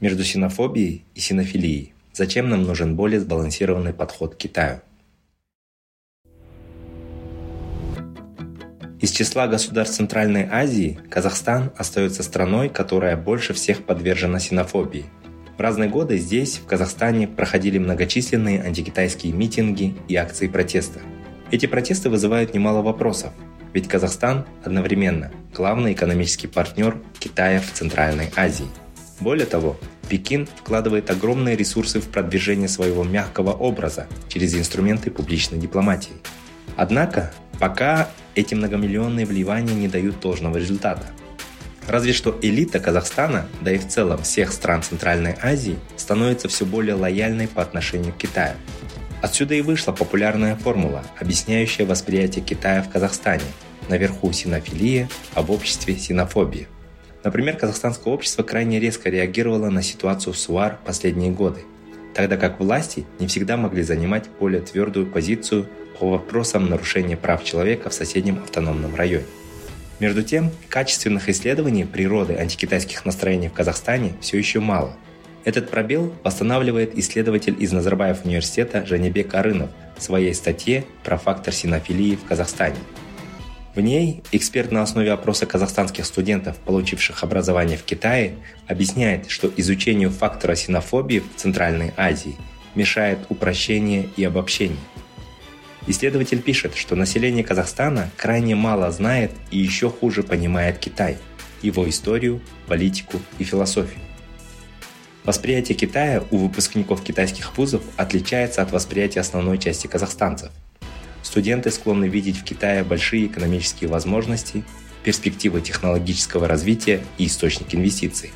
Между синофобией и синофилией. Зачем нам нужен более сбалансированный подход к Китаю? Из числа государств Центральной Азии Казахстан остается страной, которая больше всех подвержена синофобии. В разные годы здесь, в Казахстане, проходили многочисленные антикитайские митинги и акции протеста. Эти протесты вызывают немало вопросов, ведь Казахстан одновременно главный экономический партнер Китая в Центральной Азии. Более того, Пекин вкладывает огромные ресурсы в продвижение своего мягкого образа через инструменты публичной дипломатии. Однако, пока эти многомиллионные вливания не дают должного результата. Разве что элита Казахстана, да и в целом всех стран Центральной Азии, становится все более лояльной по отношению к Китаю. Отсюда и вышла популярная формула, объясняющая восприятие Китая в Казахстане. Наверху синофилия, а в обществе синофобия. Например, казахстанское общество крайне резко реагировало на ситуацию в СУАР последние годы, тогда как власти не всегда могли занимать более твердую позицию по вопросам нарушения прав человека в соседнем автономном районе. Между тем, качественных исследований природы антикитайских настроений в Казахстане все еще мало. Этот пробел восстанавливает исследователь из Назарбаев университета Жанебек Арынов в своей статье про фактор синофилии в Казахстане. В ней эксперт на основе опроса казахстанских студентов, получивших образование в Китае, объясняет, что изучению фактора синофобии в Центральной Азии мешает упрощение и обобщение. Исследователь пишет, что население Казахстана крайне мало знает и еще хуже понимает Китай, его историю, политику и философию. Восприятие Китая у выпускников китайских вузов отличается от восприятия основной части казахстанцев. Студенты склонны видеть в Китае большие экономические возможности, перспективы технологического развития и источник инвестиций.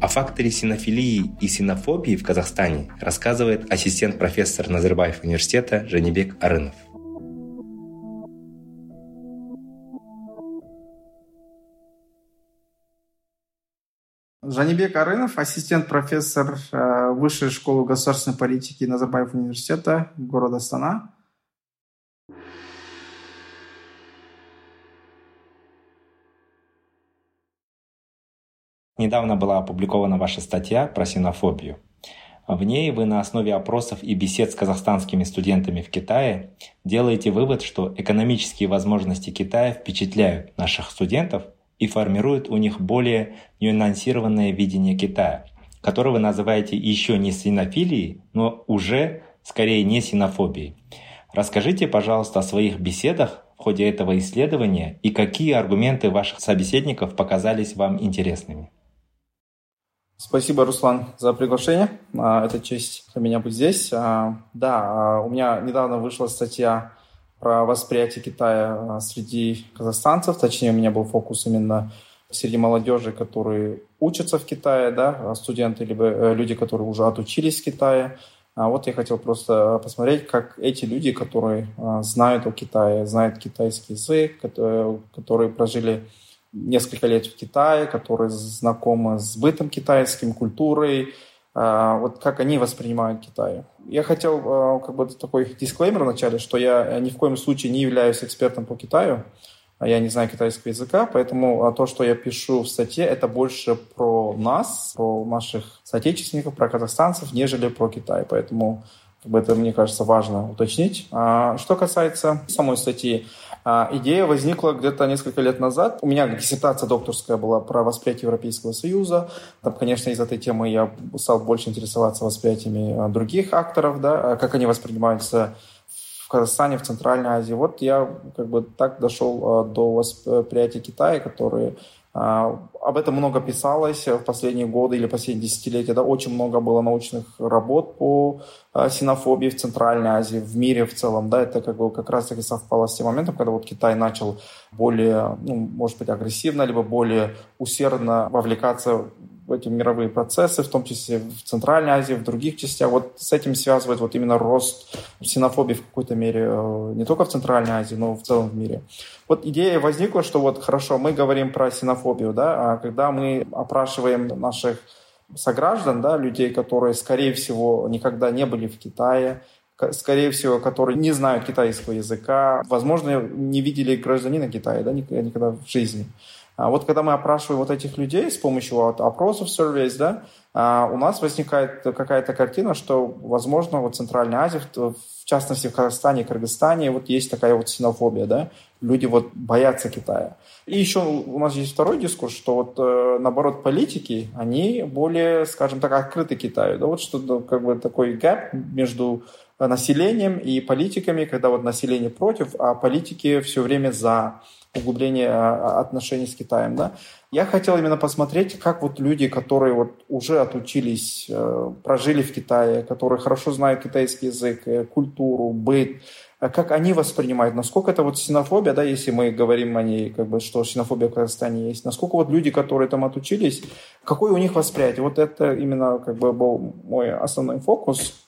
О факторе синофилии и синофобии в Казахстане рассказывает ассистент-профессор Назарбаев университета Жанибек Арынов. Жанибек Арынов, ассистент-профессор э, Высшей школы государственной политики Назарбаев университета города Астана. Недавно была опубликована ваша статья про синофобию. В ней вы на основе опросов и бесед с казахстанскими студентами в Китае делаете вывод, что экономические возможности Китая впечатляют наших студентов и формируют у них более нюансированное видение Китая, которое вы называете еще не синофилией, но уже скорее не синофобией. Расскажите, пожалуйста, о своих беседах в ходе этого исследования и какие аргументы ваших собеседников показались вам интересными. Спасибо, Руслан, за приглашение. А, это честь для меня быть здесь. А, да, у меня недавно вышла статья про восприятие Китая среди казахстанцев. Точнее, у меня был фокус именно среди молодежи, которые учатся в Китае, да, студенты, либо люди, которые уже отучились в Китае. А вот я хотел просто посмотреть, как эти люди, которые знают о Китае, знают китайский язык, которые прожили несколько лет в Китае, которые знакомы с бытом китайским, культурой, вот как они воспринимают Китай. Я хотел как бы такой дисклеймер вначале, что я ни в коем случае не являюсь экспертом по Китаю, я не знаю китайского языка, поэтому то, что я пишу в статье, это больше про нас, про наших соотечественников, про казахстанцев, нежели про Китай. Поэтому как бы это, мне кажется, важно уточнить. Что касается самой статьи, Идея возникла где-то несколько лет назад. У меня диссертация докторская была про восприятие Европейского Союза. Там, конечно, из этой темы я стал больше интересоваться восприятиями других акторов, да, как они воспринимаются в Казахстане, в Центральной Азии. Вот я как бы так дошел до восприятия Китая, который А, об этом много писалось в последние годы или последние десятилетия. Да, очень много было научных работ по а, синофобии в Центральной Азии, в мире в целом. Да, это как, бы, как раз-таки совпало с тем моментом, когда вот Китай начал более, ну, может быть, агрессивно, либо более усердно вовлекаться эти мировые процессы, в том числе в Центральной Азии, в других частях. Вот с этим связывает вот именно рост ксенофобии в какой-то мере э, не только в Центральной Азии, но в целом в мире. Вот идея возникла, что вот хорошо, мы говорим про ксенофобию, да, а когда мы опрашиваем наших сограждан, да, людей, которые, скорее всего, никогда не были в Китае, скорее всего, которые не знают китайского языка, возможно, не видели гражданина Китая да, никогда в жизни. А вот когда мы опрашиваем вот этих людей с помощью вот опросов, surveys, да, а, у нас возникает какая-то картина, что, возможно, вот Центральная Азия, в частности в Казахстане и Кыргызстане, вот есть такая вот синофобия, да, люди вот боятся Китая. И еще у нас есть второй дискурс, что вот э, наоборот политики, они более, скажем так, открыты Китаю, да, вот что как бы такой гэп между населением и политиками, когда вот население против, а политики все время за углубление а, отношений с Китаем. Да? Я хотел именно посмотреть, как вот люди, которые вот уже отучились, э, прожили в Китае, которые хорошо знают китайский язык, э, культуру, быт, э, как они воспринимают, насколько это вот ксенофобия, да, если мы говорим о ней, как бы, что ксенофобия в Казахстане есть, насколько вот люди, которые там отучились, какое у них восприятие. Вот это именно как бы был мой основной фокус.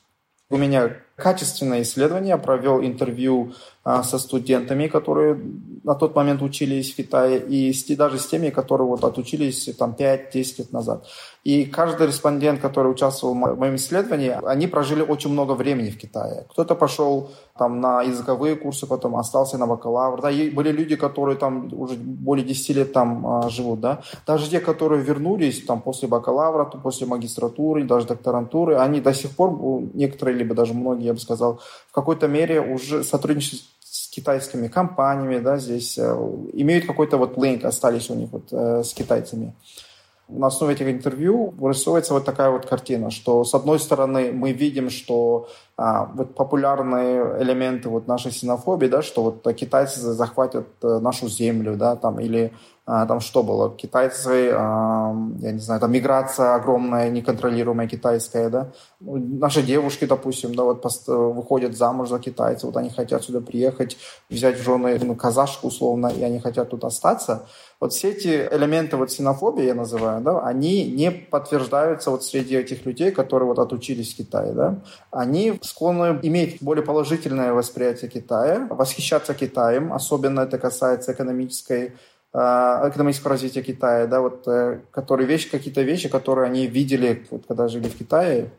У меня качественное исследование, провел интервью а, со студентами, которые на тот момент учились в Китае, и с, даже с теми, которые вот отучились там 5-10 лет назад. И каждый респондент, который участвовал в моем исследовании, они прожили очень много времени в Китае. Кто-то пошел там на языковые курсы, потом остался на бакалавр. Да, и были люди, которые там уже более 10 лет там а, живут. Да. Даже те, которые вернулись там после бакалавра, после магистратуры, даже докторантуры, они до сих пор, некоторые, либо даже многие, я бы сказал, в какой-то мере уже сотрудничают с китайскими компаниями, да, здесь э, имеют какой-то вот линк, остались у них вот э, с китайцами. На основе этих интервью вырисовывается вот такая вот картина, что с одной стороны мы видим, что а, вот популярные элементы вот нашей синофобии, да, что вот китайцы захватят э, нашу землю, да, там, или там что было, китайцы, а, я не знаю, там миграция огромная, неконтролируемая китайская, да, наши девушки, допустим, да, вот выходят замуж за китайцев, вот они хотят сюда приехать, взять в жены ну, казашку условно, и они хотят тут остаться, вот все эти элементы вот синофобии, я называю, да, они не подтверждаются вот среди этих людей, которые вот отучились в Китае, да. Они склонны иметь более положительное восприятие Китая, восхищаться Китаем, особенно это касается экономической а, экономического развития Китая, да, вот, э, которые вещи, какие-то вещи, которые они видели, вот, когда жили в Китае,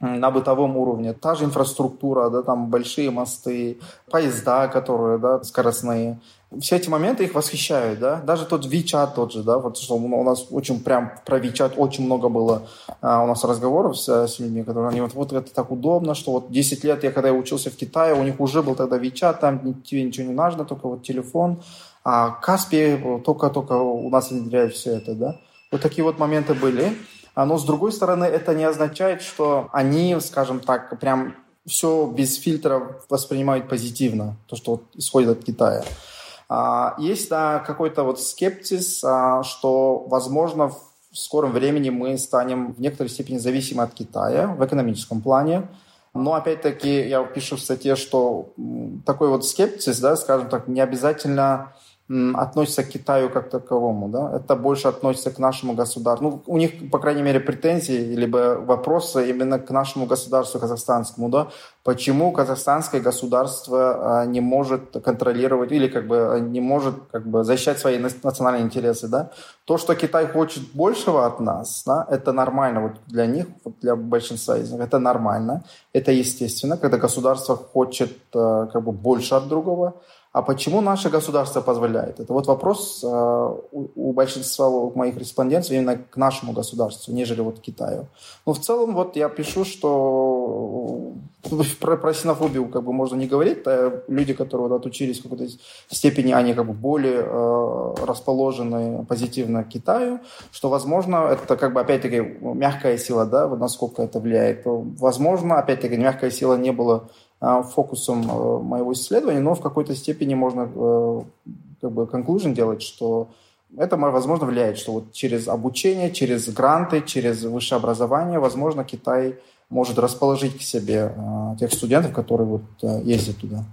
на бытовом уровне. Та же инфраструктура, да, там большие мосты, поезда, которые, да, скоростные. Все эти моменты их восхищают, да. Даже тот WeChat тот же, да, вот что у нас очень прям про WeChat очень много было а, у нас разговоров с, с людьми, которые они вот, вот это так удобно, что вот 10 лет я когда я учился в Китае, у них уже был тогда WeChat, там тебе ничего не нужно, только вот телефон. А Каспи только-только у нас внедряют все это, да. Вот такие вот моменты были. А, но, с другой стороны, это не означает, что они, скажем так, прям все без фильтра воспринимают позитивно, то, что исходит от Китая. А, есть да, какой-то вот скептиз, а, что, возможно, в скором времени мы станем в некоторой степени зависимы от Китая в экономическом плане. Но опять-таки я пишу в статье, что такой вот скептиз, да, скажем так, не обязательно относится к Китаю как таковому, да, это больше относится к нашему государству. Ну, у них, по крайней мере, претензии, либо вопросы именно к нашему государству казахстанскому, да, почему казахстанское государство а, не может контролировать или как бы не может как бы защищать свои национальные интересы, да. То, что Китай хочет большего от нас, да, это нормально. Вот для них, вот для большинства из них, это нормально, это естественно, когда государство хочет а, как бы больше от другого, а почему наше государство позволяет? Это вот вопрос э, у, у большинства моих респондентов именно к нашему государству, нежели вот Китаю. Но в целом вот я пишу, что про, про синофобию как бы можно не говорить. А люди, которые вот отучились в какой-то степени, они как бы более э, расположены позитивно к Китаю, что, возможно, это как бы опять-таки мягкая сила, да, вот насколько это влияет. Возможно, опять-таки, мягкая сила не была фокусом э, моего исследования, но в какой-то степени можно э, как бы conclusion делать, что это, возможно, влияет, что вот через обучение, через гранты, через высшее образование, возможно, Китай может расположить к себе э, тех студентов, которые вот ездят туда.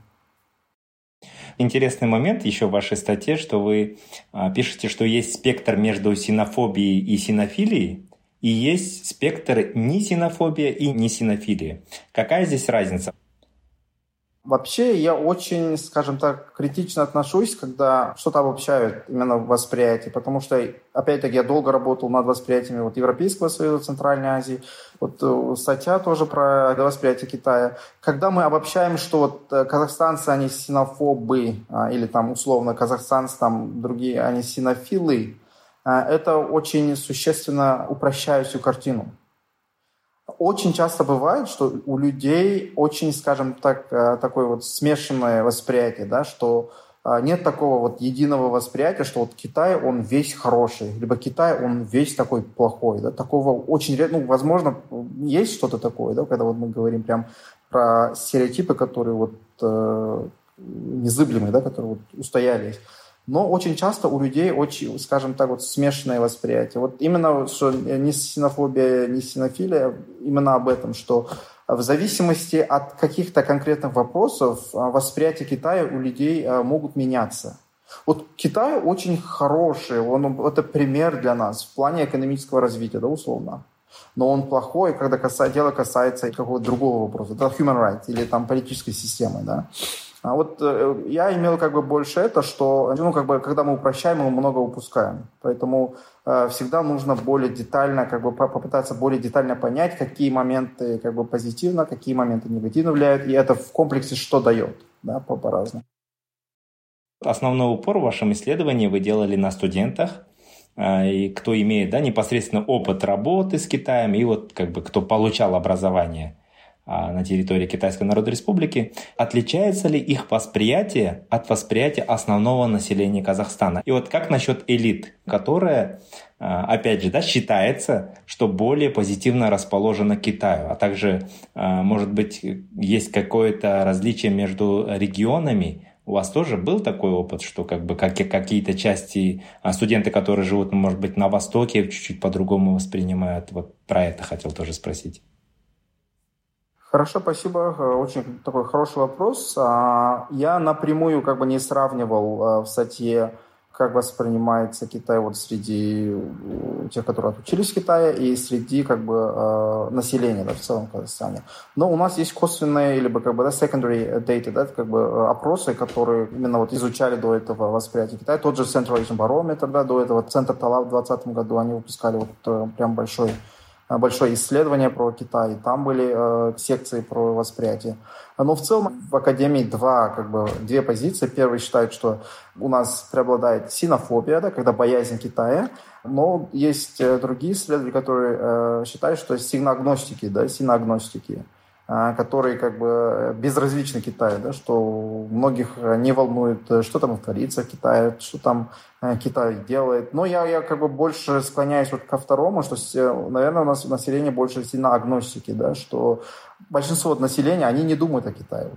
Интересный момент еще в вашей статье, что вы э, пишете, что есть спектр между синофобией и синофилией, и есть спектр не синофобия и не синофилия. Какая здесь разница? Вообще я очень, скажем так, критично отношусь, когда что-то обобщают именно в восприятии, потому что, опять-таки, я долго работал над восприятиями вот, Европейского Союза, Центральной Азии, вот э, статья тоже про восприятие Китая. Когда мы обобщаем, что вот э, казахстанцы, они синофобы, а, или там условно казахстанцы, там другие, они синофилы, а, это очень существенно упрощает всю картину очень часто бывает, что у людей очень, скажем так, э, такое вот смешанное восприятие, да, что э, нет такого вот единого восприятия, что вот Китай, он весь хороший, либо Китай, он весь такой плохой, да, такого очень, ну, возможно, есть что-то такое, да, когда вот мы говорим прям про стереотипы, которые вот э, незыблемые, да, которые вот устоялись. Но очень часто у людей очень, скажем так, вот смешанное восприятие. Вот именно, что не синофобия, не синофилия, именно об этом, что в зависимости от каких-то конкретных вопросов а, восприятие Китая у людей а, могут меняться. Вот Китай очень хороший, он, это пример для нас в плане экономического развития, да, условно. Но он плохой, когда касается, дело касается какого-то другого вопроса, да, human rights или там политической системы, да. А вот э, я имел как бы больше это, что, ну, как бы, когда мы упрощаем, мы много упускаем. Поэтому э, всегда нужно более детально, как бы, попытаться более детально понять, какие моменты, как бы, позитивно, какие моменты негативно влияют, и это в комплексе что дает, да, по- по-разному. Основной упор в вашем исследовании вы делали на студентах, э, и кто имеет да, непосредственно опыт работы с Китаем, и вот как бы кто получал образование – на территории Китайской Народной Республики, отличается ли их восприятие от восприятия основного населения Казахстана? И вот как насчет элит, которая, а, опять же, да, считается, что более позитивно расположена Китаю, а также, а, может быть, есть какое-то различие между регионами, у вас тоже был такой опыт, что как бы как, какие-то части студенты, которые живут, может быть, на Востоке, чуть-чуть по-другому воспринимают? Вот про это хотел тоже спросить. Хорошо, спасибо. Э, очень такой хороший вопрос. А, я напрямую как бы не сравнивал э, в статье, как воспринимается Китай вот среди э, тех, которые отучились в Китае, и среди как бы населения да, в целом Казахстане. Но у нас есть косвенные, либо как бы да, secondary data, да, как бы опросы, которые именно вот изучали до этого восприятие Китая. Тот же Central Asian Barometer, да, до этого Центр Тала в 2020 году, они выпускали вот прям большой большое исследование про Китай, там были э, секции про восприятие. Но в целом в Академии два, как бы, две позиции. Первый считает, что у нас преобладает синофобия, да, когда боязнь Китая, но есть э, другие исследователи, которые э, считают, что сигноагностики, да, синоагностики, а, которые как бы безразличны Китаю, да, что многих не волнует, что там творится в Китае, что там э, Китай делает. Но я, я как бы больше склоняюсь вот ко второму, что, наверное, у нас население больше сильно агностики, да, что большинство населения, они не думают о Китае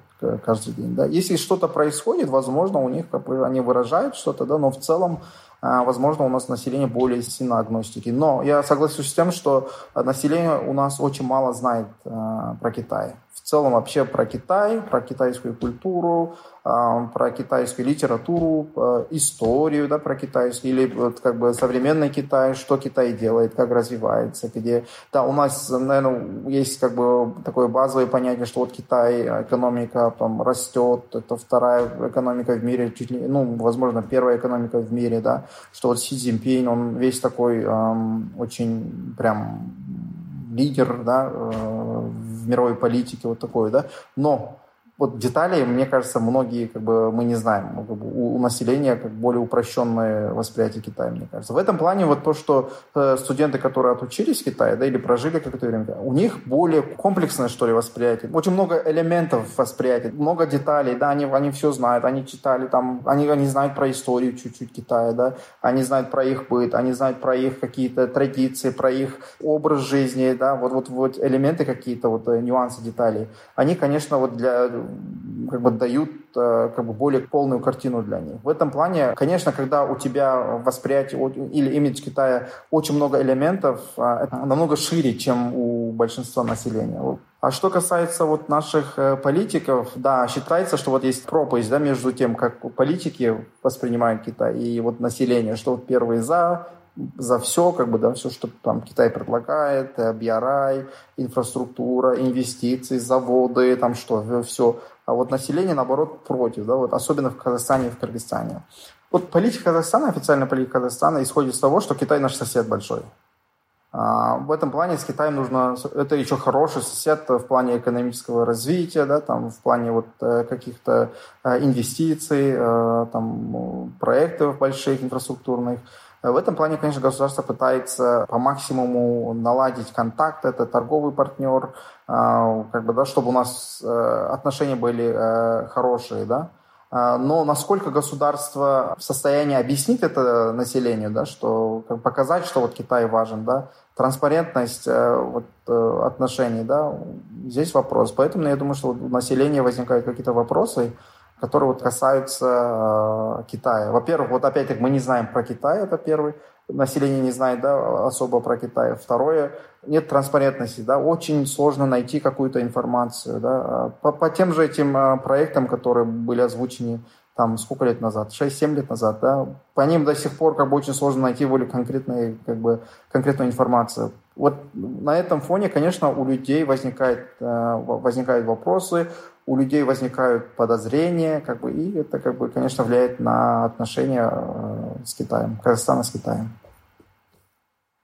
каждый день. Да. Если что-то происходит, возможно, у них как бы, они выражают что-то, да, но в целом а, возможно, у нас население более сильно агностики. Но я согласен с тем, что население у нас очень мало знает э, про Китай. В целом вообще про Китай, про китайскую культуру, про китайскую литературу, историю да, про китайский, или вот, как бы современный Китай, что Китай делает, как развивается, где... Да, у нас, наверное, есть как бы такое базовое понятие, что вот Китай, экономика там растет, это вторая экономика в мире, чуть ли, ну, возможно, первая экономика в мире, да, что вот Си Цзиньпинь, он весь такой эм, очень прям лидер, да, э, в мировой политике, вот такой, да, но вот детали, мне кажется, многие как бы мы не знаем. Ну, у, у населения как более упрощенное восприятие Китая, мне кажется. В этом плане вот то, что э, студенты, которые отучились в Китае, да, или прожили какое-то время, у них более комплексное, что ли, восприятие. Очень много элементов восприятия, много деталей, да, они, они все знают, они читали там, они, они знают про историю чуть-чуть Китая, да, они знают про их быт, они знают про их какие-то традиции, про их образ жизни, да, вот, вот, вот элементы какие-то, вот э, нюансы, детали. Они, конечно, вот для как бы дают э, как бы более полную картину для них. В этом плане, конечно, когда у тебя восприятие или имидж Китая очень много элементов, э, это намного шире, чем у большинства населения. А что касается вот наших э, политиков, да, считается, что вот есть пропасть да, между тем, как политики воспринимают Китай и вот население, что вот первые за, за все, как бы, да, все, что там Китай предлагает, BRI, инфраструктура, инвестиции, заводы, там что, все. А вот население, наоборот, против, да, вот особенно в Казахстане и в Кыргызстане. Вот политика Казахстана, официальная политика Казахстана исходит из того, что Китай наш сосед большой. А, в этом плане с Китаем нужно... Это еще хороший сосед в плане экономического развития, да, там, в плане вот э, каких-то э, инвестиций, э, там, проектов больших инфраструктурных. В этом плане, конечно, государство пытается по максимуму наладить контакт, это торговый партнер, как бы, да, чтобы у нас отношения были хорошие, да. Но насколько государство в состоянии объяснить это населению, да, что показать, что вот Китай важен, да, транспарентность вот, отношений, да, здесь вопрос. Поэтому я думаю, что у населения возникают какие-то вопросы, которые вот касаются э, Китая. Во-первых, вот опять-таки мы не знаем про Китай, это первый. Население не знает да, особо про Китай. Второе, нет транспарентности, да, очень сложно найти какую-то информацию. Да. По, по тем же этим э, проектам, которые были озвучены там сколько лет назад, 6-7 лет назад, да, по ним до сих пор как бы очень сложно найти более конкретные, как бы, конкретную информацию. Вот на этом фоне, конечно, у людей возникает, э, возникают вопросы, у людей возникают подозрения, как бы, и это, как бы, конечно, влияет на отношения э, с Китаем, Казахстана с Китаем.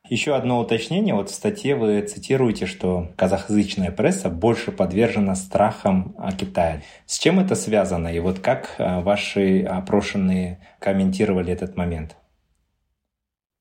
Еще одно уточнение. Вот в статье вы цитируете, что казахязычная пресса больше подвержена страхам о Китае. С чем это связано? И вот как э, ваши опрошенные комментировали этот момент?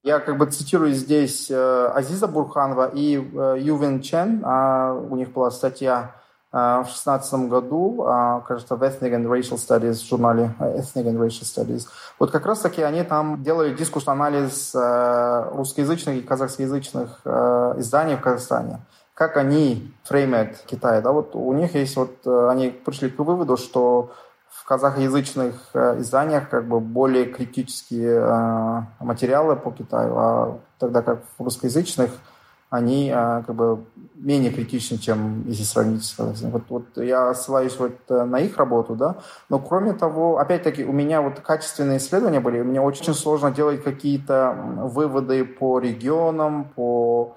Я как бы цитирую здесь э, Азиза Бурханова и Ювен Чен. А у них была статья а, в шестнадцатом году, а, кажется, в Ethnic and Racial Studies, в журнале Ethnic and Racial Studies. Вот как раз-таки они там делали дискурс-анализ э, русскоязычных и казахскоязычных э, изданий в Казахстане. Как они фреймят Китай. Да? Вот у них есть вот, э, они пришли к выводу, что в казахоязычных изданиях как бы более критические материалы по Китаю, а тогда как в русскоязычных – они а, как бы менее критичны, чем если сравнить с вот, вот я ссылаюсь вот э, на их работу, да, но кроме того, опять-таки, у меня вот качественные исследования были, мне очень сложно делать какие-то выводы по регионам, по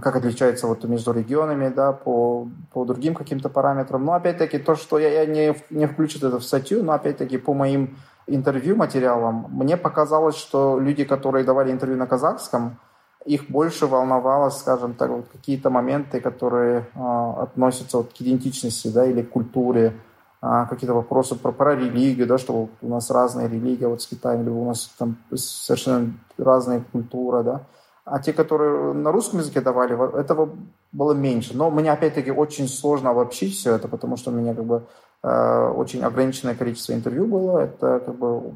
как отличается вот между регионами, да, по, по другим каким-то параметрам. Но опять-таки то, что я, я не, не включу это в статью, но опять-таки по моим интервью материалам, мне показалось, что люди, которые давали интервью на казахском, их больше волновало, скажем так, вот какие-то моменты, которые э, относятся вот к идентичности, да, или к культуре, э, какие-то вопросы про, про религию, да, что у нас разные религии вот с Китаем, или у нас там совершенно разная культура, да. А те, которые на русском языке давали, этого было меньше. Но мне, опять-таки, очень сложно обобщить все это, потому что у меня как бы очень ограниченное количество интервью было. Это как бы,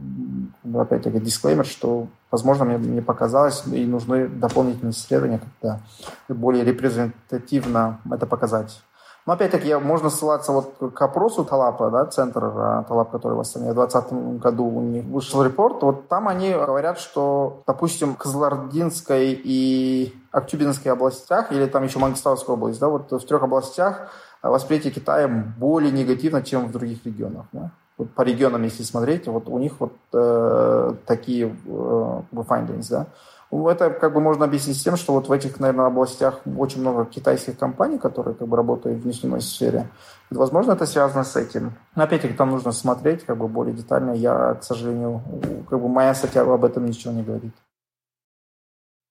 опять-таки, дисклеймер, что, возможно, мне не показалось, и нужны дополнительные исследования, когда более репрезентативно это показать. Но опять-таки можно ссылаться вот к опросу Талапа, да, центр э, Талап, который в Астане в 2020 году у них вышел репорт. Вот там они говорят, что, допустим, в Кызылординской и Актюбинской областях, или там еще Мангистауская область, да, вот в трех областях а восприятие Китая более негативно, чем в других регионах. Да? Вот по регионам, если смотреть, вот у них вот э, такие э, findings, да. Это как бы можно объяснить тем, что вот в этих, наверное, областях очень много китайских компаний, которые как бы работают в нефтяной сфере. Возможно, это связано с этим. Но опять-таки там нужно смотреть как бы более детально. Я, к сожалению, как бы моя статья об этом ничего не говорит.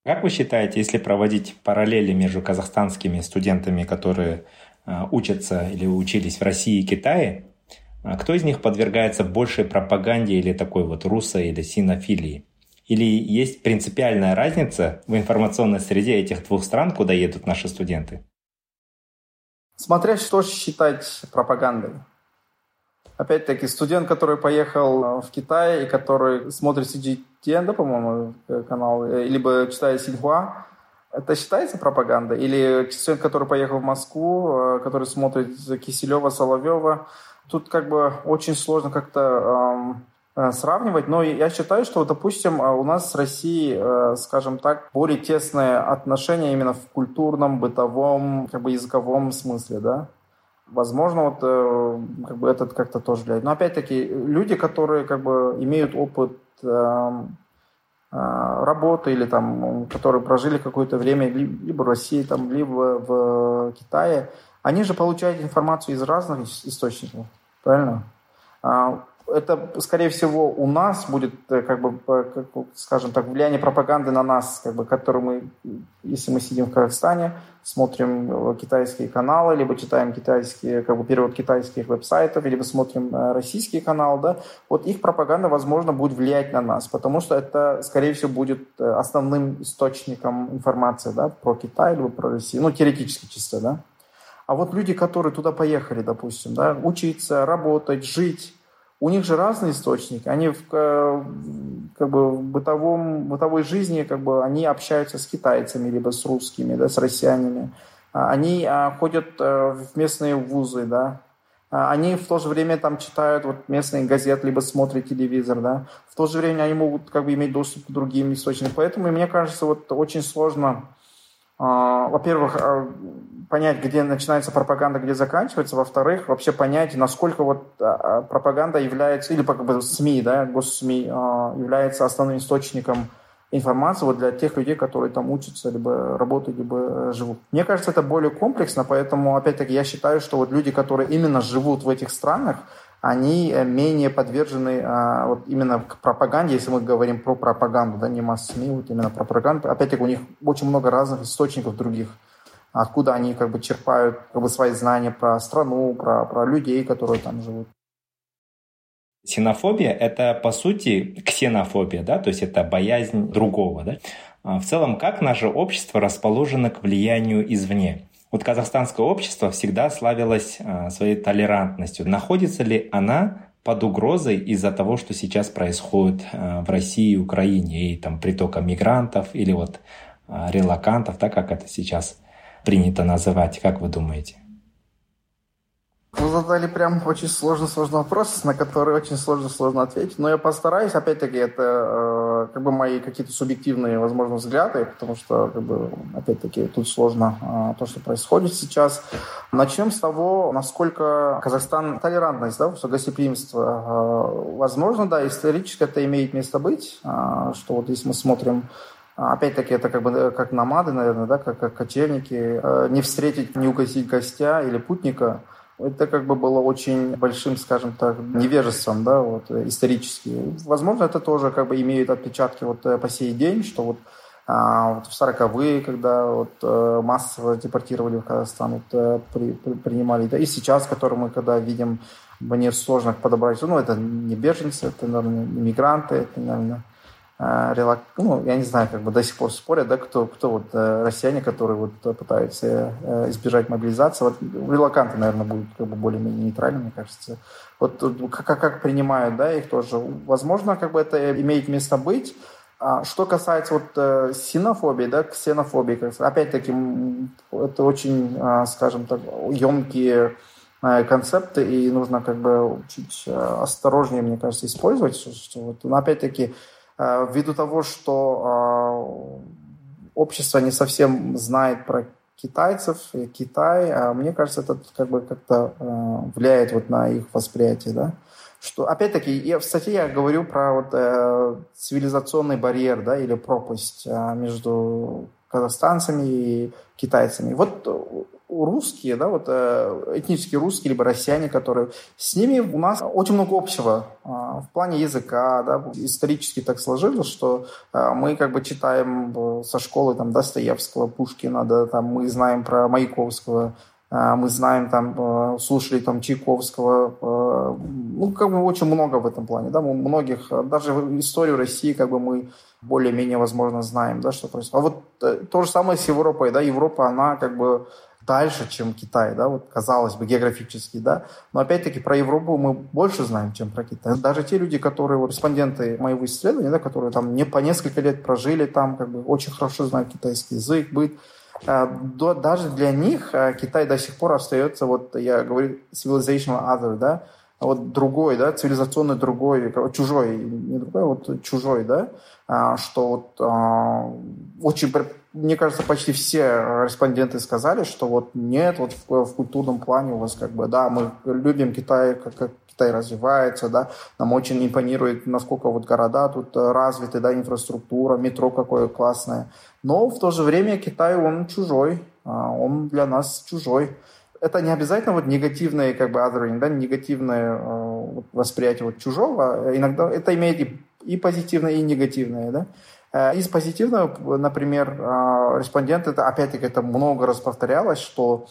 Как вы считаете, если проводить параллели между казахстанскими студентами, которые учатся или учились в России и Китае, а кто из них подвергается большей пропаганде или такой вот руссо- или синофилии? Или есть принципиальная разница в информационной среде этих двух стран, куда едут наши студенты? Смотря что считать пропагандой. Опять-таки, студент, который поехал в Китай и который смотрит CGTN, да, по-моему, канал, э, либо читает Синьхуа, Это считается пропагандой? Или человек, который поехал в Москву, э, который смотрит Киселева, Соловьева, тут как бы очень сложно как-то э, сравнивать, но я считаю, что, допустим, у нас с Россией, э, скажем так, более тесные отношения именно в культурном, бытовом, как бы языковом смысле, да. Возможно, вот э, как бы этот как-то тоже влияет. Но опять-таки, люди, которые как бы имеют опыт эм, э, работы или там, которые прожили какое-то время либо в России, там, либо в Китае, они же получают информацию из разных источников, правильно? Это, скорее всего, у нас будет, э, как бы, как, скажем так, влияние пропаганды на нас, как бы, который мы, если мы сидим в Казахстане, смотрим э, китайские каналы, либо читаем китайские, как бы, перевод китайских веб-сайтов, либо смотрим э, российские каналы, да, вот их пропаганда, возможно, будет влиять на нас, потому что это, скорее всего, будет основным источником информации, да, про Китай, либо про Россию, ну, теоретически чисто, да. А вот люди, которые туда поехали, допустим, да, учиться, работать, жить, у них же разные источники. Они в, как бы, в бытовом, бытовой жизни как бы, они общаются с китайцами, либо с русскими, да, с россиянами. А, они а, ходят а, в местные вузы, да. А, они в то же время там читают вот местные газеты, либо смотрят телевизор, да. В то же время они могут как бы иметь доступ к другим источникам. Поэтому, мне кажется, вот очень сложно во-первых, понять, где начинается пропаганда, где заканчивается. Во-вторых, вообще понять, насколько вот а, пропаганда является, или как бы СМИ, да, госсми, является основным источником информации вот для тех людей, которые там учатся, либо работают, либо э, живут. Мне кажется, это более комплексно, поэтому, опять-таки, я считаю, что вот люди, которые именно живут в этих странах, они э, менее подвержены а, вот именно к пропаганде, если мы говорим про пропаганду, да, не масс-СМИ, вот именно про пропаганду. Опять-таки у них очень много разных источников других, откуда они как бы черпают как бы свои знания про страну, про, про людей, которые там живут. Синофобия – это, по сути, ксенофобия, да, то есть это боязнь другого, да. А в целом, как наше общество расположено к влиянию извне? Вот казахстанское общество всегда славилось а, своей толерантностью. Находится ли она под угрозой из-за того, что сейчас происходит а, в России и Украине, и там притока мигрантов или вот релакантов, так как это сейчас принято называть, как вы думаете? Вы задали прям очень сложный-сложный вопрос, на который очень сложно-сложно ответить. Но я постараюсь, опять-таки, это э, как бы мои какие-то субъективные, возможно, взгляды, потому что, как бы, опять-таки, тут сложно э, то, что происходит сейчас. Начнем с того, насколько Казахстан толерантность, да, гостеприимство. Э, возможно, да, исторически это имеет место быть, э, что вот если мы смотрим Опять-таки, это как бы э, как намады, наверное, да, как, как кочевники. Э, не встретить, не угостить гостя или путника – это как бы было очень большим, скажем так, невежеством, да, вот, исторически. Возможно, это тоже как бы имеет отпечатки вот э, по сей день, что вот, а, вот в 40-е, когда вот э, массово депортировали в Казахстан, вот, при, при, принимали, да, и сейчас, который мы когда видим, мне сложно подобрать, ну, это не беженцы, это, наверное, мигранты, это, наверное, релак... ну, я не знаю, как бы до сих пор спорят, да, кто, кто вот э, россияне, которые вот пытаются э, избежать мобилизации. Вот релаканты, наверное, будут как бы более-менее нейтральны, мне кажется. Вот как, как принимают, да, их тоже. Возможно, как бы это имеет место быть. А что касается вот э, синофобии, да, ксенофобии, опять-таки, это очень, э, скажем так, емкие э, концепты, и нужно как бы чуть э, осторожнее, мне кажется, использовать. Что, что вот, но опять-таки, Э, ввиду того, что э, общество не совсем знает про китайцев Китай, а мне кажется, это как бы как-то э, влияет вот на их восприятие, да. Что, опять-таки, я, в статье я говорю про вот э, цивилизационный барьер, да, или пропасть э, между казахстанцами и китайцами. Вот русские, да, вот э, этнические русские, либо россияне, которые с ними у нас очень много общего а, в плане языка, да, исторически так сложилось, что а, мы как бы читаем э, со школы там Достоевского, Пушкина, да, там мы знаем про Маяковского, а, мы знаем там, э, слушали там Чайковского, ну, как бы очень много в этом плане, да, мы многих, даже историю России как бы мы более-менее, возможно, знаем, да, что происходит. А вот то же самое с Европой, да, Европа, она как бы дальше, чем Китай, да, вот казалось бы, географически, да. Но опять-таки про Европу мы больше знаем, чем про Китай. Даже те люди, которые, вот, респонденты моего исследования, да, которые там не по несколько лет прожили там, как бы очень хорошо знают китайский язык, быт, а, даже для них а, Китай до сих пор остается, вот я говорю, civilizational other, да, а вот другой, да, цивилизационный другой, чужой, не другой, вот чужой, да, что вот очень, мне кажется, почти все респонденты сказали, что вот нет, вот в, в культурном плане у вас как бы, да, мы любим Китай, как, как Китай развивается, да, нам очень импонирует, насколько вот города тут развиты, да, инфраструктура, метро какое классное, но в то же время Китай, он чужой, он для нас чужой, это не обязательно вот негативное как бы othering, да, негативное э, восприятие вот чужого. Иногда это имеет и, и позитивное, и негативное, да. Э, из позитивного, например, э, респонденты, это опять-таки это много раз повторялось, что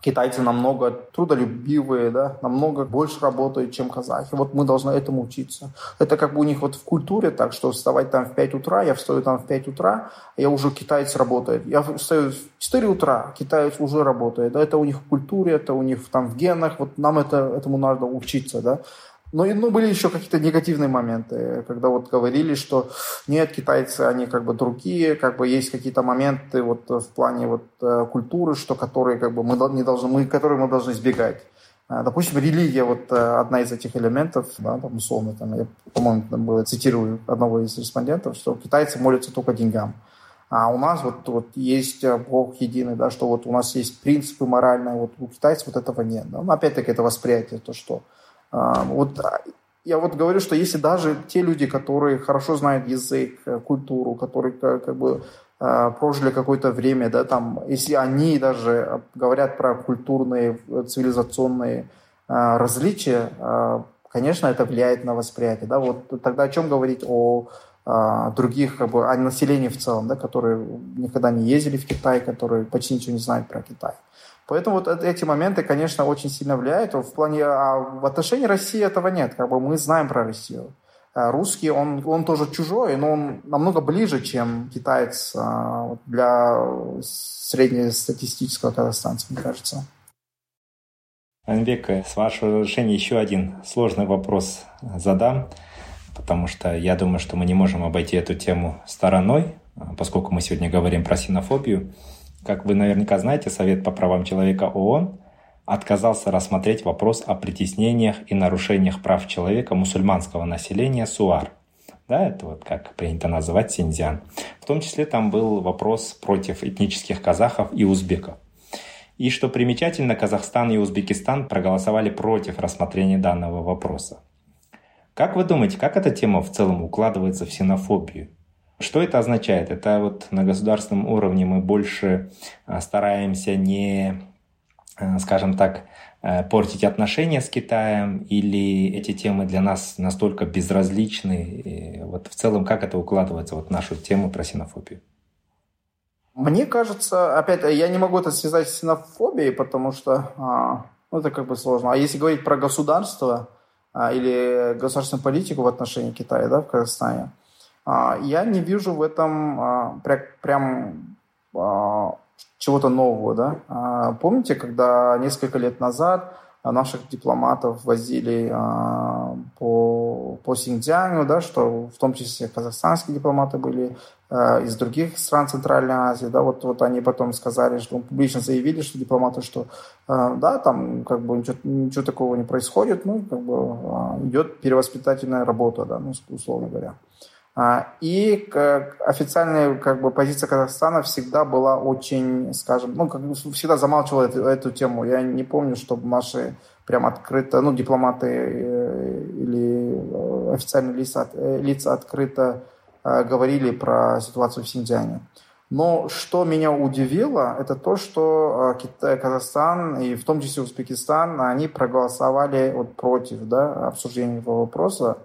китайцы намного трудолюбивые, да, намного больше работают, чем казахи. Вот мы должны этому учиться. Это как бы у них вот в культуре так, что вставать там в 5 утра, я встаю там в 5 утра, я уже китаец работает. Я встаю в 4 утра, китаец уже работает. Да, это у них в культуре, это у них там в генах, вот нам это, этому надо учиться, да. Но ну, были еще какие-то негативные моменты, когда вот говорили, что нет, китайцы, они как бы другие, как бы есть какие-то моменты вот в плане вот э, культуры, что которые как бы мы не должны, мы, которые мы должны избегать. А, допустим, религия, вот э, одна из этих элементов, да, там, условно, там, я, по-моему, было, цитирую одного из респондентов, что китайцы молятся только деньгам. А у нас вот, вот есть э, Бог единый, да, что вот у нас есть принципы моральные, вот у китайцев вот этого нет. Да. Но опять-таки это восприятие, то, что вот а, я вот говорю, что если даже те люди, которые хорошо знают язык, э, культуру, которые как бы а, прожили какое-то время, да, там, если они даже говорят про культурные, э, цивилизационные различия, конечно, это влияет на восприятие, да, вот тогда о чем говорить о других, как бы, о населении в целом, да, которые никогда не ездили в Китай, которые почти ничего не знают про Китай. Поэтому вот эти моменты, конечно, очень сильно влияют. В плане, а в отношении России этого нет. Как бы мы знаем про Россию. А русский, он, он тоже чужой, но он намного ближе, чем китаец а, для среднестатистического казахстанца, мне кажется. Анбек, с вашего разрешения еще один сложный вопрос задам, потому что я думаю, что мы не можем обойти эту тему стороной, поскольку мы сегодня говорим про синофобию. Как вы наверняка знаете, Совет по правам человека ООН отказался рассмотреть вопрос о притеснениях и нарушениях прав человека мусульманского населения СУАР. Да, это вот как принято называть Синьцзян. В том числе там был вопрос против этнических казахов и узбеков. И что примечательно, Казахстан и Узбекистан проголосовали против рассмотрения данного вопроса. Как вы думаете, как эта тема в целом укладывается в синофобию? Что это означает? Это вот на государственном уровне мы больше а, стараемся не, а, скажем так, а, портить отношения с Китаем, или эти темы для нас настолько безразличны? И вот в целом, как это укладывается вот в нашу тему про синофобию? Мне кажется, опять, я не могу это связать с синофобией, потому что ну, это как бы сложно. А если говорить про государство или государственную политику в отношении Китая да, в Казахстане, я не вижу в этом а, прям а, чего-то нового. Да? Помните, когда несколько лет назад наших дипломатов возили по, по Синьцзяню, да, что в том числе казахстанские дипломаты были из других стран Центральной Азии, да, вот, вот они потом сказали, что публично заявили, что дипломаты, что да, там как бы ничего, ничего такого не происходит, ну, как бы идет перевоспитательная работа, да, ну, условно говоря. А, и официальная как бы, позиция Казахстана всегда была очень, скажем, ну, как бы всегда замалчивала эту, эту тему. Я не помню, чтобы наши прям открыто, ну, дипломаты э, или э, официальные лица, э, лица открыто говорили про ситуацию в Синьцзяне. Но что меня удивило, это то, что Китай, Казахстан и в том числе Узбекистан, они проголосовали вот против да, обсуждения этого вопроса.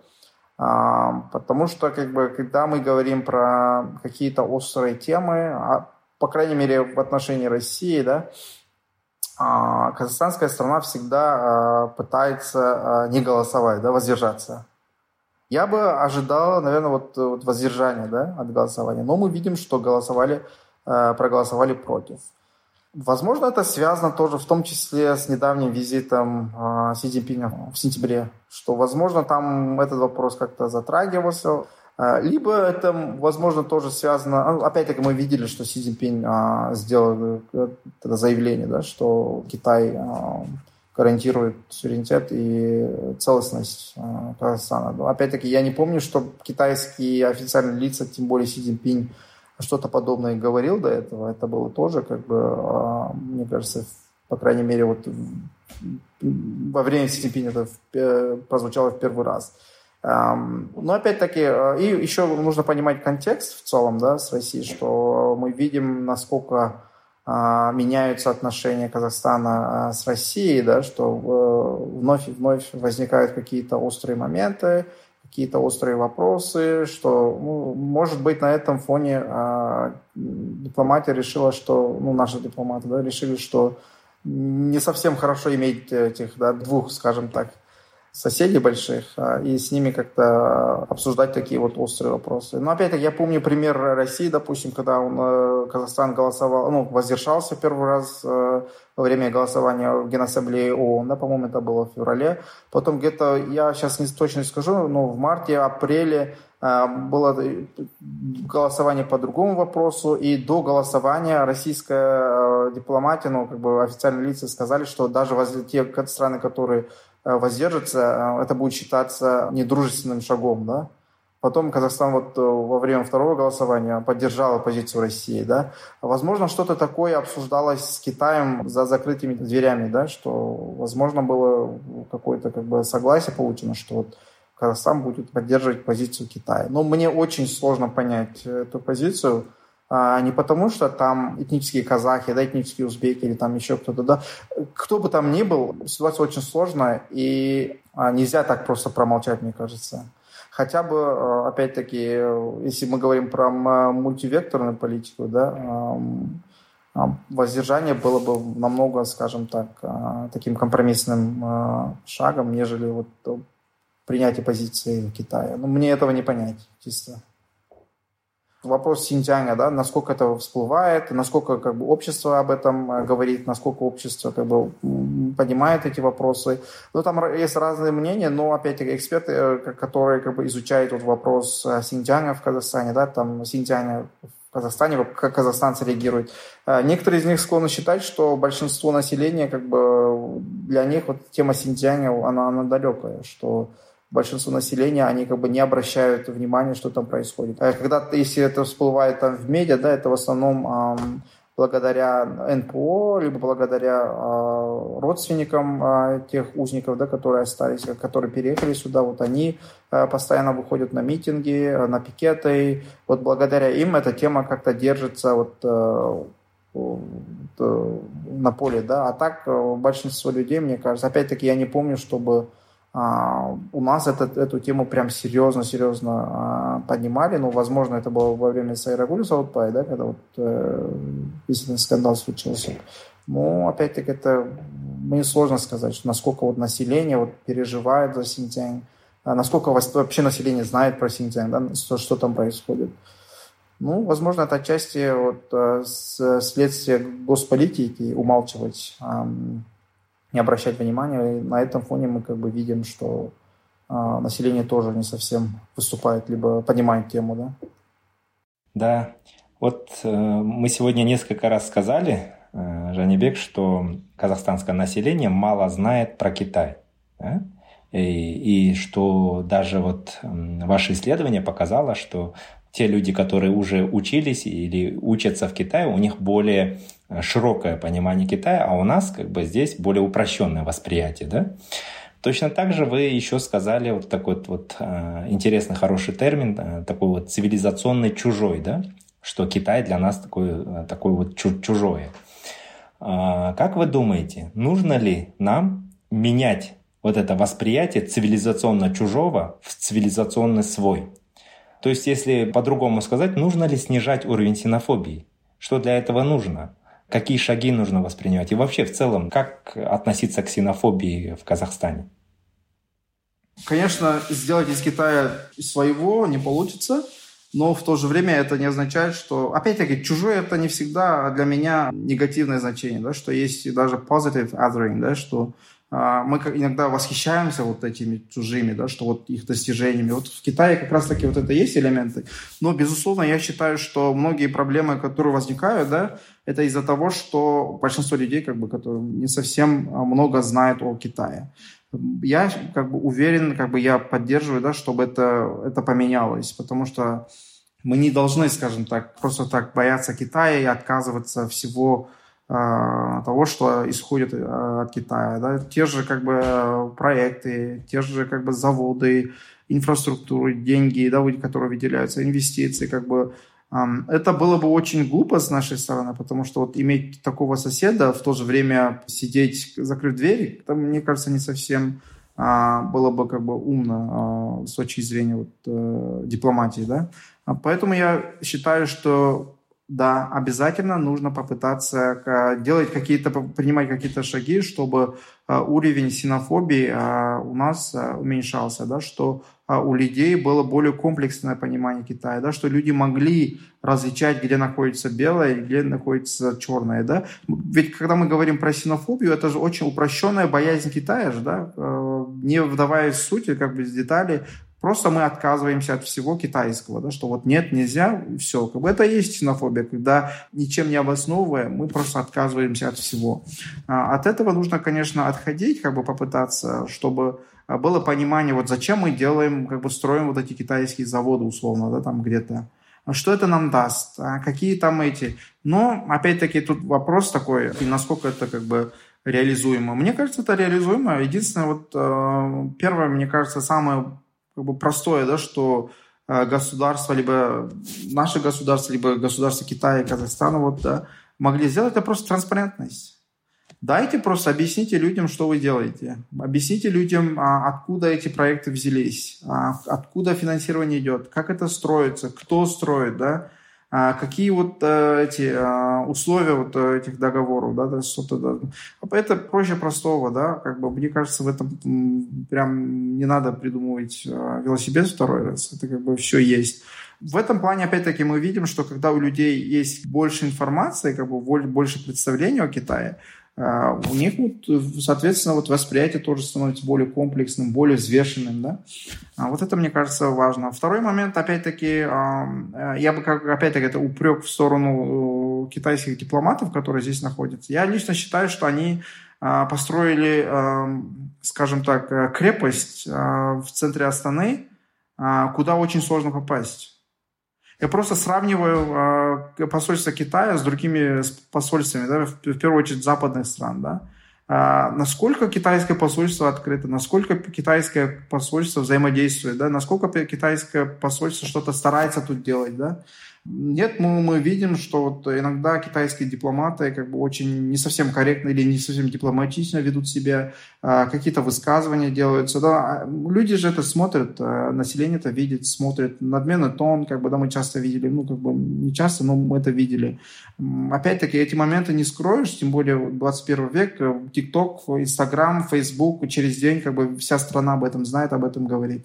А, потому что, как бы, когда мы говорим про какие-то острые темы, а, по крайней мере, в отношении России, да, а, казахстанская страна всегда пытается не голосовать, да, воздержаться. Я бы ожидал, наверное, вот, вот воздержания да, от голосования. Но мы видим, что голосовали, проголосовали против. Возможно, это связано тоже в том числе с недавним визитом э, Си Цзиньпиня в сентябре, что, возможно, там этот вопрос как-то затрагивался. Э, либо это, возможно, тоже связано... Ну, опять-таки мы видели, что Си Цзиньпинь э, сделал это заявление, да, что Китай э, гарантирует суверенитет и целостность э, Казахстана. Опять-таки, я не помню, что китайские официальные лица, тем более Си Цзиньпинь, что-то подобное говорил до этого. Это было тоже, как бы, а, мне кажется, по крайней мере, вот во время Си это прозвучало в первый раз. Но опять-таки, а, и еще нужно понимать контекст в целом, да, с Россией, что мы видим, насколько а, меняются отношения Казахстана с Россией, да, что вновь и вновь возникают какие-то острые моменты, какие-то острые вопросы, что, ну, может быть, на этом фоне э, дипломатия решила, что, ну, наши дипломаты, да, решили, что не совсем хорошо иметь этих, да, двух, скажем так, соседей больших а, и с ними как-то обсуждать такие вот острые вопросы. Но опять-таки я помню пример России, допустим, когда он, э, Казахстан голосовал, ну, воздержался первый раз э, во время голосования в Генассамблее ООН, да, по-моему, это было в феврале. Потом где-то, я сейчас не точно скажу, но в марте, апреле э, было голосование по другому вопросу, и до голосования российская дипломатия, ну, как бы официальные лица сказали, что даже те страны, которые воздержится, э, это будет считаться недружественным шагом, да. Потом Казахстан вот э, во время второго голосования поддержал позицию России, да. Возможно, что-то такое обсуждалось с Китаем за закрытыми дверями, да, что, возможно, было какое-то как бы согласие получено, что вот Казахстан будет поддерживать позицию Китая. Но мне очень сложно понять эту позицию, не потому, что там этнические казахи, да, этнические узбеки или там еще кто-то, да. Кто бы там ни был, ситуация очень сложная, и а, нельзя так просто промолчать, мне кажется. Хотя бы, а, опять-таки, если мы говорим про мультивекторную политику, да, воздержание было бы намного, скажем так, таким компромиссным шагом, нежели вот принятие позиции Китая. Но мне этого не понять, чисто вопрос Синьцзяня, да, насколько это всплывает, насколько как бы, общество об этом э, говорит, насколько общество как бы, понимает эти вопросы. Ну, там есть разные мнения, но, опять-таки, эксперты, э, которые как бы, изучают вот вопрос э, Синьцзяня в Казахстане, да, там Синьцзяня в Казахстане, как казахстанцы реагируют. Некоторые из них склонны считать, что большинство населения, как бы, для них вот тема Синьцзяня, она, она далекая, что большинство населения, они как бы не обращают внимания, что там происходит. А когда, если это всплывает там в медиа, да, это в основном эм, благодаря НПО, либо благодаря э, родственникам э, тех узников, да, которые остались, которые переехали сюда, вот они э, постоянно выходят на митинги, на пикеты, вот благодаря им эта тема как-то держится вот э, на поле, да, а так большинство людей, мне кажется, опять-таки я не помню, чтобы у нас этот, эту тему прям серьезно-серьезно а, поднимали. Ну, возможно, это было во время Сайрагули Саутпай, да, когда вот э, действительно скандал случился. Но, опять-таки, это мне сложно сказать, насколько вот население вот переживает за Синьцзянь, а насколько вообще население знает про Синьцзянь, да, что, что там происходит. Ну, возможно, это отчасти вот, э, следствие госполитики умалчивать не обращать внимания. И на этом фоне мы как бы видим, что э, население тоже не совсем выступает, либо понимает тему, да? Да. Вот э, мы сегодня несколько раз сказали, э, Жанибек, что казахстанское население мало знает про Китай. Да? И, и что даже вот ваше исследование показало, что те люди, которые уже учились или учатся в Китае, у них более широкое понимание Китая, а у нас как бы здесь более упрощенное восприятие, да? Точно так же вы еще сказали вот такой вот, э, интересный, хороший термин, э, такой вот цивилизационный чужой, да? Что Китай для нас такой, э, такой вот чужое. А, как вы думаете, нужно ли нам менять вот это восприятие цивилизационно чужого в цивилизационный свой? То есть, если по-другому сказать, нужно ли снижать уровень синофобии? Что для этого нужно? Какие шаги нужно воспринимать? И вообще в целом, как относиться к ксенофобии в Казахстане? Конечно, сделать из Китая своего не получится. но в то же время это не означает, что... Опять-таки, чужое это не всегда для меня негативное значение, да, что есть даже positive othering, да, что а, мы иногда восхищаемся вот этими чужими, да, что вот их достижениями. Вот в Китае как раз-таки вот это есть элементы. Но, безусловно, я считаю, что многие проблемы, которые возникают, да, это из-за того, что большинство людей, как бы, которые не совсем а, много знают о Китае. Я как бы уверен, как бы я поддерживаю, да, чтобы это, это поменялось, потому что мы не должны, скажем так, просто так бояться Китая и отказываться всего того, что исходит э, от Китая. Да? Те же как бы проекты, те же как бы заводы, инфраструктуры, деньги, да, которые выделяются, инвестиции, как бы это было бы очень глупо с нашей стороны, потому что вот иметь такого соседа, в то же время сидеть, закрыть двери, это, мне кажется, не совсем а, было бы как бы умно а, с точки зрения вот, а, дипломатии, да. Поэтому я считаю, что да, обязательно нужно попытаться э, делать какие-то, принимать какие-то шаги, чтобы э, уровень синофобии э, у нас уменьшался, да, что у людей было более комплексное понимание Китая, да, что люди могли различать, где находится белое и где находится черное. Да. Ведь когда мы говорим про синофобию, это же очень упрощенная боязнь Китая, же, да, не вдаваясь в суть, как бы в детали, Просто мы отказываемся от всего китайского, да, что вот нет, нельзя, все. Как бы это и есть ксенофобия, когда ничем не обосновывая, мы просто отказываемся от всего. А, от этого нужно, конечно, отходить, как бы попытаться, чтобы а, было понимание, вот зачем мы делаем, как бы строим вот эти китайские заводы условно, да, там где-то. А что это нам даст? Какие там эти? Но, опять-таки, тут вопрос такой, насколько это как бы реализуемо. Мне кажется, это реализуемо. Единственное, вот первое, мне кажется, самое как бы простое, да, что э, государство, либо наше государство, либо государство Китая и Казахстана вот, да, могли сделать, это просто транспарентность. Дайте просто, объясните людям, что вы делаете. Объясните людям, а, откуда эти проекты взялись, а, откуда финансирование идет, как это строится, кто строит, да, какие вот э, эти э, условия вот э, этих договоров, да, что-то, да. Это проще простого, да, как бы, мне кажется, в этом прям не надо придумывать велосипед второй раз, это как бы все есть. В этом плане, опять-таки, мы видим, что когда у людей есть больше информации, как бы больше представления о Китае, а, у них, вот, соответственно, вот восприятие тоже становится более комплексным, более взвешенным, да. А вот это, мне кажется, важно. Второй момент, опять-таки, а, я бы, как, опять-таки, это упрек в сторону э, китайских дипломатов, которые здесь находятся. Я лично считаю, что они построили, скажем так, э, крепость в центре Астаны, куда очень сложно попасть. Я просто сравниваю э, посольство Китая с другими посольствами, да, в, в первую очередь западных стран. Да. А, насколько китайское посольство открыто, насколько китайское посольство взаимодействует, да, насколько китайское посольство что-то старается тут делать. Да. Нет, мы, мы видим, что вот иногда китайские дипломаты как бы очень не совсем корректно или не совсем дипломатично ведут себя, а, какие-то высказывания делаются. Да. А люди же это смотрят, а, население это видит, смотрит. Надменный тон, как бы, да, мы часто видели, ну, как бы не часто, но мы это видели. Опять-таки, эти моменты не скроешь, тем более 21 век, ТикТок, Инстаграм, Фейсбук, через день как бы вся страна об этом знает, об этом говорит.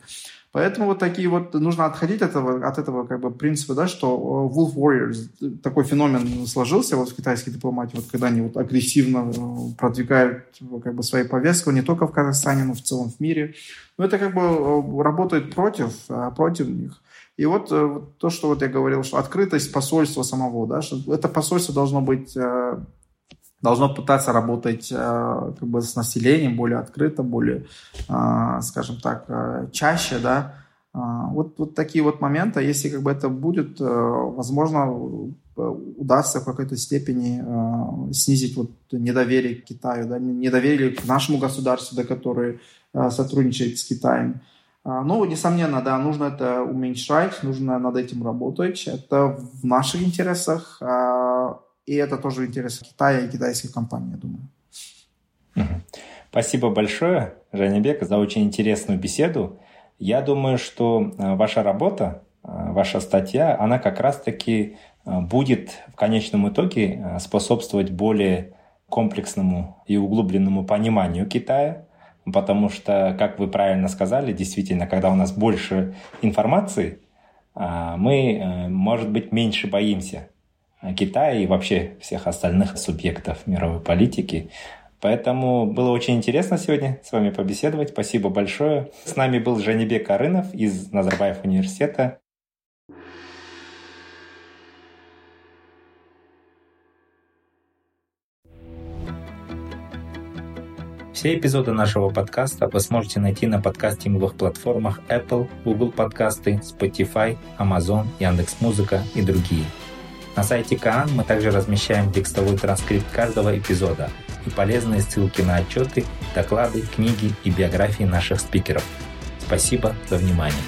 Поэтому вот такие вот, нужно отходить от этого, от этого как бы принципа, да, что э, Wolf Warriors, такой феномен сложился вот в китайской дипломатии, вот когда они вот агрессивно э, продвигают как бы свои повестки, не только в Казахстане, но в целом в мире. Но это как бы э, работает против, против них. И вот то, что вот я говорил, что открытость посольства самого, да, что это посольство должно быть должно пытаться работать э, как бы с населением более открыто, более, э, скажем так, э, чаще, да. Вот, вот такие вот моменты, если как бы это будет, возможно, удастся в какой-то степени снизить вот недоверие к Китаю, да, недоверие к нашему государству, да, которое сотрудничает с Китаем. Ну, несомненно, да, нужно это уменьшать, нужно над этим работать. Это в наших интересах, и это тоже интерес Китая и китайских компаний, я думаю. Спасибо большое, Жанебек, за очень интересную беседу. Я думаю, что э, ваша работа, э, ваша статья, она как раз-таки э, будет в конечном итоге способствовать более комплексному и углубленному пониманию Китая, потому что, как вы правильно сказали, действительно, когда у нас больше информации, мы, может быть, меньше боимся Китая и вообще всех остальных субъектов мировой политики. Поэтому было очень интересно сегодня с вами побеседовать. Спасибо большое. С нами был Жанибек Арынов из Назарбаев университета. Все эпизоды нашего подкаста вы сможете найти на подкастинговых платформах Apple, Google подкасты, Spotify, Amazon, Яндекс.Музыка и другие. На сайте Каан мы также размещаем текстовой транскрипт каждого эпизода и полезные ссылки на отчеты, доклады, книги и биографии наших спикеров. Спасибо за внимание.